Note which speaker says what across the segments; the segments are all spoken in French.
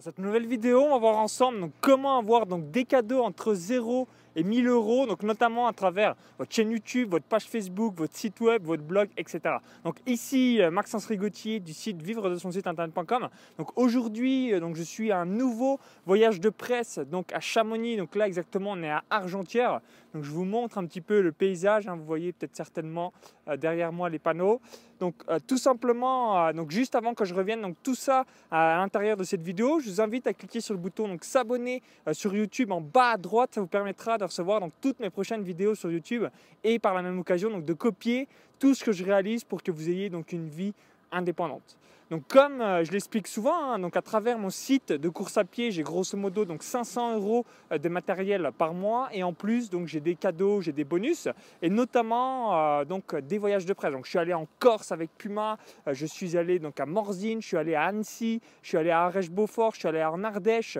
Speaker 1: Dans cette nouvelle vidéo, on va voir ensemble comment avoir donc, des cadeaux entre 0 et 1000 euros, notamment à travers votre chaîne YouTube, votre page Facebook, votre site web, votre blog, etc. Donc ici euh, Maxence Rigotier du site vivre de son site internet.com. Donc aujourd'hui, euh, je suis à un nouveau voyage de presse donc à Chamonix. Donc là exactement, on est à Argentière. Donc je vous montre un petit peu le paysage. Hein. vous voyez peut-être certainement euh, derrière moi les panneaux. Donc tout simplement, donc juste avant que je revienne, donc tout ça à l'intérieur de cette vidéo, je vous invite à cliquer sur le bouton donc s'abonner sur YouTube en bas à droite. Ça vous permettra de recevoir donc, toutes mes prochaines vidéos sur YouTube et par la même occasion donc, de copier tout ce que je réalise pour que vous ayez donc une vie indépendante. Donc comme euh, je l'explique souvent, hein, donc à travers mon site de course à pied, j'ai grosso modo donc 500 euros euh, de matériel par mois et en plus donc j'ai des cadeaux, j'ai des bonus et notamment euh, donc des voyages de presse. Donc je suis allé en Corse avec Puma, je suis allé donc à Morzine, je suis allé à Annecy, je suis allé à Arèche-Beaufort, je suis allé en Ardèche.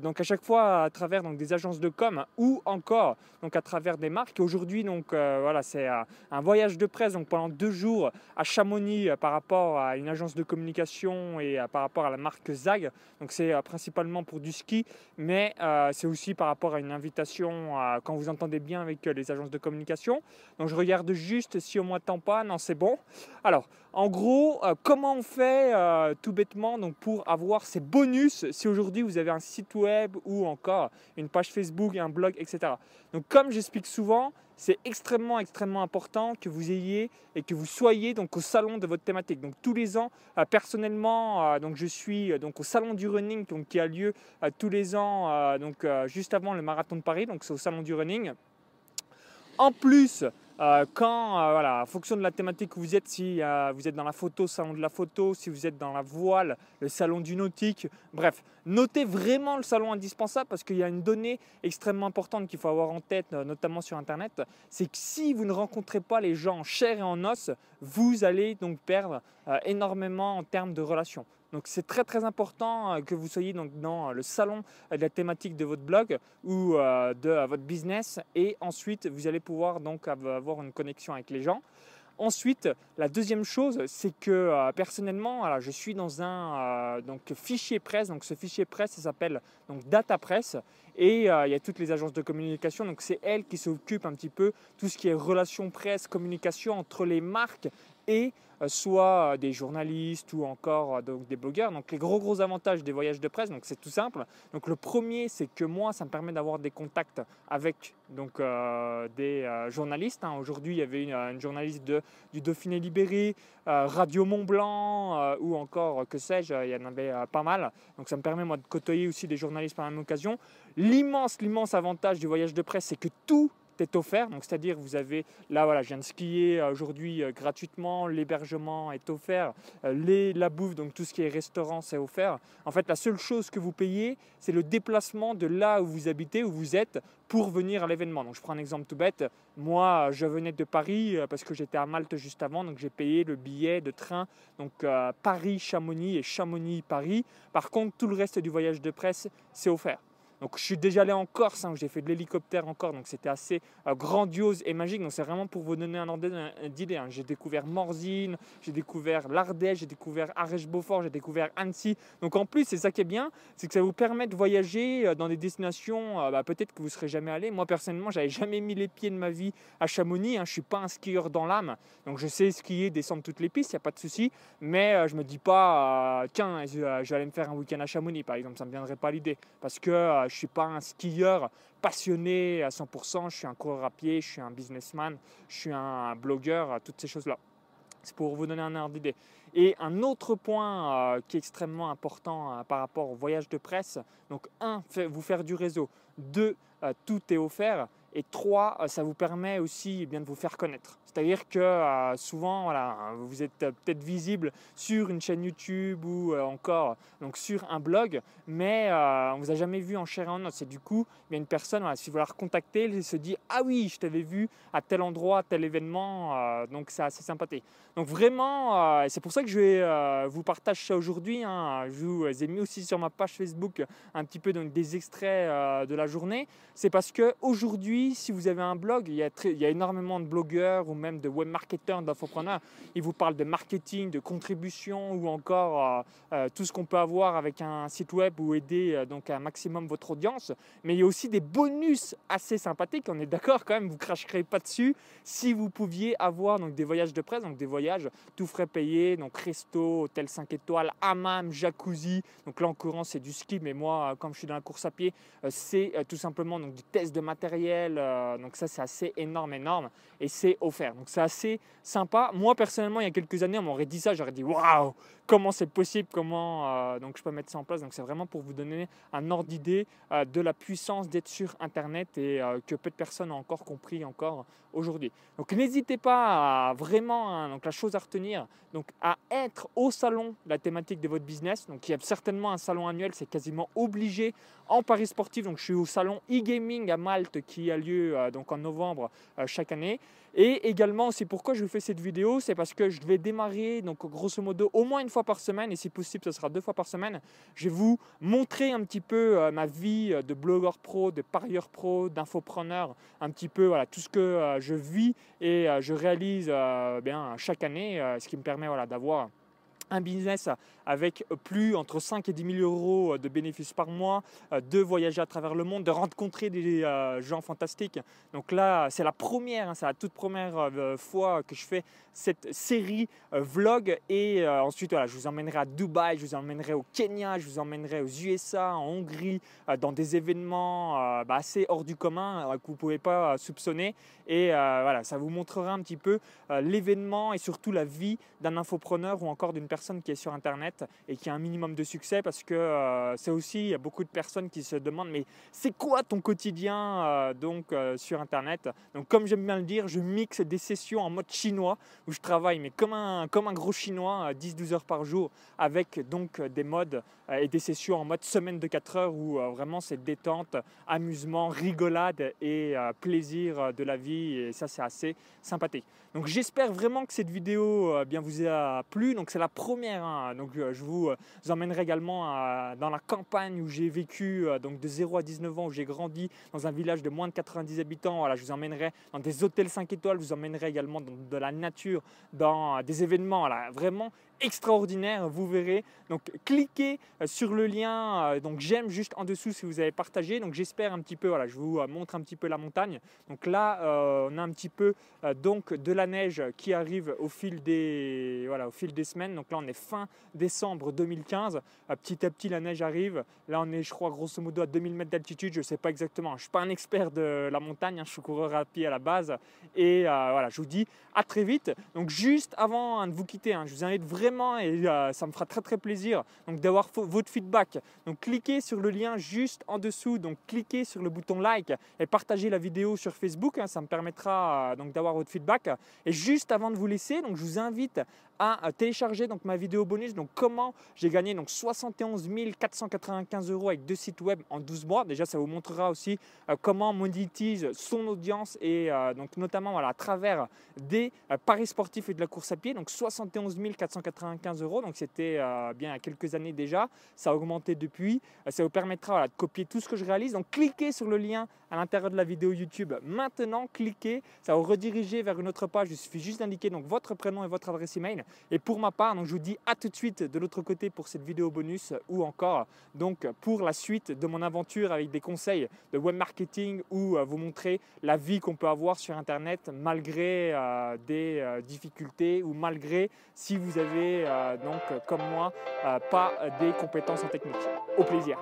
Speaker 1: donc à chaque fois à travers donc des agences de com ou encore donc à travers des marques. Aujourd'hui donc voilà c'est un voyage de presse donc pendant deux jours à Chamonix par rapport à une agence de com et euh, par rapport à la marque ZAG. Donc c'est euh, principalement pour du ski, mais euh, c'est aussi par rapport à une invitation quand vous entendez bien avec les agences de communication. Donc je regarde juste si au moins temps pas, non c'est bon. Alors en gros, comment on fait tout bêtement pour avoir ces bonus si aujourd'hui vous avez un site web ou encore une page Facebook, un blog, etc. Donc comme j'explique souvent, c'est extrêmement, extrêmement important que vous ayez et que vous soyez donc au salon de votre thématique. Donc tous les ans, euh, personnellement, euh, donc je suis euh, donc au salon du running donc, qui a lieu tous les ans, donc juste avant le marathon de Paris. Donc c'est au salon du running. En plus, euh, quand, euh, voilà, en fonction de la thématique que vous êtes, si euh, vous êtes dans la photo, salon de la photo, si vous êtes dans la voile, le salon du nautique, bref, notez vraiment le salon indispensable parce qu'il y a une donnée extrêmement importante qu'il faut avoir en tête, notamment sur Internet, c'est que si vous ne rencontrez pas les gens en chair et en os, vous allez donc perdre énormément en termes de relations. Donc c'est très très important que vous soyez donc dans le salon de la thématique de votre blog ou de votre business et ensuite vous allez pouvoir donc avoir une connexion avec les gens. Ensuite, la deuxième chose, c'est que euh, personnellement, je suis dans un euh, donc, fichier presse. Donc, ce fichier presse, s'appelle donc Data Press. Et euh, il y a toutes les agences de communication. Donc, c'est elles qui s'occupent un petit peu tout ce qui est relations presse, communication entre les marques et euh, soit euh, des journalistes ou encore donc des blogueurs. Donc les gros gros avantages des voyages de presse, donc c'est tout simple. Donc le premier, c'est que moi, ça me permet d'avoir des contacts avec donc des journalistes. Hein. Aujourd'hui, il y avait une, journaliste de, du Dauphiné Libéré, Radio Mont Blanc ou encore que sais-je, il y en avait pas mal. Donc ça me permet moi de côtoyer aussi des journalistes par la même occasion. L'immense l'immense avantage du voyage de presse, c'est que tout est offert. Donc, c'est-à-dire, vous avez là, voilà, je viens de skier euh, aujourd'hui euh, gratuitement, l'hébergement est offert, euh, la bouffe, donc tout ce qui est restaurant, c'est offert. En fait, la seule chose que vous payez, c'est le déplacement de là où vous habitez, où vous êtes, pour venir à l'événement. Donc, je prends un exemple tout bête. Moi, je venais de Paris parce que j'étais à Malte juste avant, donc j'ai payé le billet de train, donc Paris-Chamonix et Chamonix-Paris. Par contre, tout le reste du voyage de presse, c'est offert. Donc je suis déjà allé en Corse, hein, j'ai fait de l'hélicoptère encore, donc c'était assez euh, grandiose et magique. Donc c'est vraiment pour vous donner un ordre d'idée. Hein. J'ai découvert Morzine, j'ai découvert l'Ardèche, j'ai découvert Arèche-Beaufort, j'ai découvert Annecy. Donc en plus, c'est ça qui est bien, c'est que ça vous permet de voyager euh, dans des destinations euh, bah, peut-être que vous ne serez jamais allé. Moi personnellement, j'avais jamais mis les pieds de ma vie à Chamonix. Hein. Je suis pas un skieur dans l'âme, donc je sais skier, descendre toutes les pistes, il n'y a pas de souci. Mais je me dis pas, tiens, je, vais aller me faire un week-end à Chamonix par exemple, ça me viendrait pas l'idée. Parce que je ne suis pas un skieur passionné à 100%, je suis un coureur à pied, je suis un businessman, je suis un blogueur, toutes ces choses-là. C'est pour vous donner un ordre d'idée. Et un autre point euh, qui est extrêmement important euh, par rapport au voyage de presse, donc un, vous faire du réseau, deux, euh, tout est offert, et trois, ça vous permet aussi eh bien, de vous faire connaître. C'est-à-dire que euh, souvent, voilà, vous êtes peut-être visible sur une chaîne YouTube ou euh, encore donc sur un blog, mais euh, on ne vous a jamais vu en chair et en os. Et du coup, il y une personne, si vous la recontactez, elle se dit Ah oui, je t'avais vu à tel endroit, tel événement, donc c'est assez sympathique. Donc vraiment, c'est pour ça que je vais euh, vous partager ça aujourd'hui. Hein. Je vous ai mis aussi sur ma page Facebook un petit peu donc, des extraits euh, de la journée. C'est parce que si vous avez un blog, il y, a énormément de blogueurs ou même de web marketeurs, d'infopreneurs. Ils vous parlent de marketing, de contribution ou encore tout ce qu'on peut avoir avec un site web ou aider donc un maximum votre audience. Mais il y a aussi des bonus assez sympathiques. On est d'accord quand même, vous cracherez pas dessus si vous pouviez avoir donc des voyages de presse, donc des voyages tout frais payés, donc resto, hôtel 5 étoiles, hammam, jacuzzi. Donc là en l'occurrence c'est du ski, mais moi comme je suis dans la course à pied, euh, c'est euh, tout simplement donc du test de matériel. Euh, donc ça c'est assez énorme, énorme et c'est offert. Donc c'est assez sympa. Moi personnellement il y a quelques années on m'aurait dit ça, j'aurais dit waouh comment c'est possible, comment donc je peux mettre ça en place. Donc c'est vraiment pour vous donner un ordre d'idée de la puissance d'être sur Internet et que peu de personnes ont encore compris encore aujourd'hui. Donc n'hésitez pas à vraiment, hein, donc la chose à retenir, donc à être au salon, la thématique de votre business. Donc il y a certainement un salon annuel, c'est quasiment obligé en Paris sportif. Donc je suis au salon e-gaming à Malte qui a lieu euh, donc en novembre euh, chaque année. Et également, c'est pourquoi je vous fais cette vidéo, c'est parce que je vais démarrer, donc grosso modo, au moins une fois par semaine, et si possible, ce sera deux fois par semaine. Je vais vous montrer un petit peu euh, ma vie de blogueur pro, de parieur pro, d'infopreneur, un petit peu tout ce que je vis et je réalise bien chaque année, ce qui me permet voilà, d'avoir un business avec plus entre 5 et 10 000 euros de bénéfices par mois, euh, de voyager à travers le monde, de rencontrer des euh, gens fantastiques. Donc là, c'est la première, hein, c'est la toute première euh, fois que je fais cette série vlog. Et ensuite, voilà, je vous emmènerai à Dubaï, je vous emmènerai au Kenya, je vous emmènerai aux USA, en Hongrie, dans des événements bah, assez hors du commun que vous ne pouvez pas soupçonner. Et voilà, ça vous montrera un petit peu l'événement et surtout la vie d'un infopreneur ou encore d'une personne qui est sur Internet et qui a un minimum de succès parce que euh, c'est aussi, il y a beaucoup de personnes qui se demandent mais c'est quoi ton quotidien euh, donc euh, sur Internet? Donc comme j'aime bien le dire, je mixe des sessions en mode chinois où je travaille mais comme un, comme un gros chinois 10-12 heures par jour avec donc des modes et des sessions en mode semaine de 4 heures où vraiment c'est détente, amusement, rigolade et plaisir de la vie et ça c'est assez sympathique. Donc j'espère vraiment que cette vidéo bien vous a plu. Donc c'est la première. Hein. Donc, euh, je vous, euh, emmènerai également dans la campagne où j'ai vécu euh, donc de 0 à 19 ans, où j'ai grandi dans un village de moins de 90 habitants. Voilà, je vous emmènerai dans des hôtels 5 étoiles, je vous emmènerai également dans de la nature, dans des événements vraiment extraordinaire, vous verrez. Donc cliquez euh, sur le lien, euh, donc j'aime juste en dessous si vous avez partagé. Donc j'espère un petit peu, voilà, je vous euh, montre un petit peu la montagne. Donc là, on a un petit peu donc de la neige qui arrive au fil des voilà, au fil des semaines. Donc là, on est fin décembre 2015. petit à petit, la neige arrive. Là, on est, je crois, grosso modo à 2000 mètres d'altitude. Je ne sais pas exactement. Je ne suis pas un expert de la montagne. Hein. je suis coureur à pied à la base. Et voilà, je vous dis à très vite. Donc juste avant hein, de vous quitter, hein, je vous invite vraiment et euh, ça me fera très très plaisir donc d'avoir votre feedback. Donc cliquez sur le lien juste en dessous, donc cliquez sur le bouton like et partagez la vidéo sur Facebook, hein. ça me permettra euh, donc d'avoir votre feedback. Et juste avant de vous laisser, donc je vous invite à télécharger donc ma vidéo bonus, donc comment j'ai gagné donc 71 495 euros avec deux sites web en 12 mois. Déjà, ça vous montrera aussi euh, comment on monétise son audience et donc notamment voilà, à travers des paris sportifs et de la course à pied. Donc 71 495 15 euros, donc c'était euh, bien il y a quelques années déjà, ça a augmenté depuis, euh, ça vous permettra de copier tout ce que je réalise, donc cliquez sur le lien à l'intérieur de la vidéo YouTube maintenant, cliquez, ça va vous rediriger vers une autre page, il suffit juste d'indiquer donc votre prénom et votre adresse email, et pour ma part, donc je vous dis à tout de suite de l'autre côté pour cette vidéo bonus ou encore donc pour la suite de mon aventure avec des conseils de web marketing ou euh, vous montrer la vie qu'on peut avoir sur internet malgré des difficultés ou malgré si vous avez euh, donc comme moi, euh, pas des compétences en technique. Au plaisir.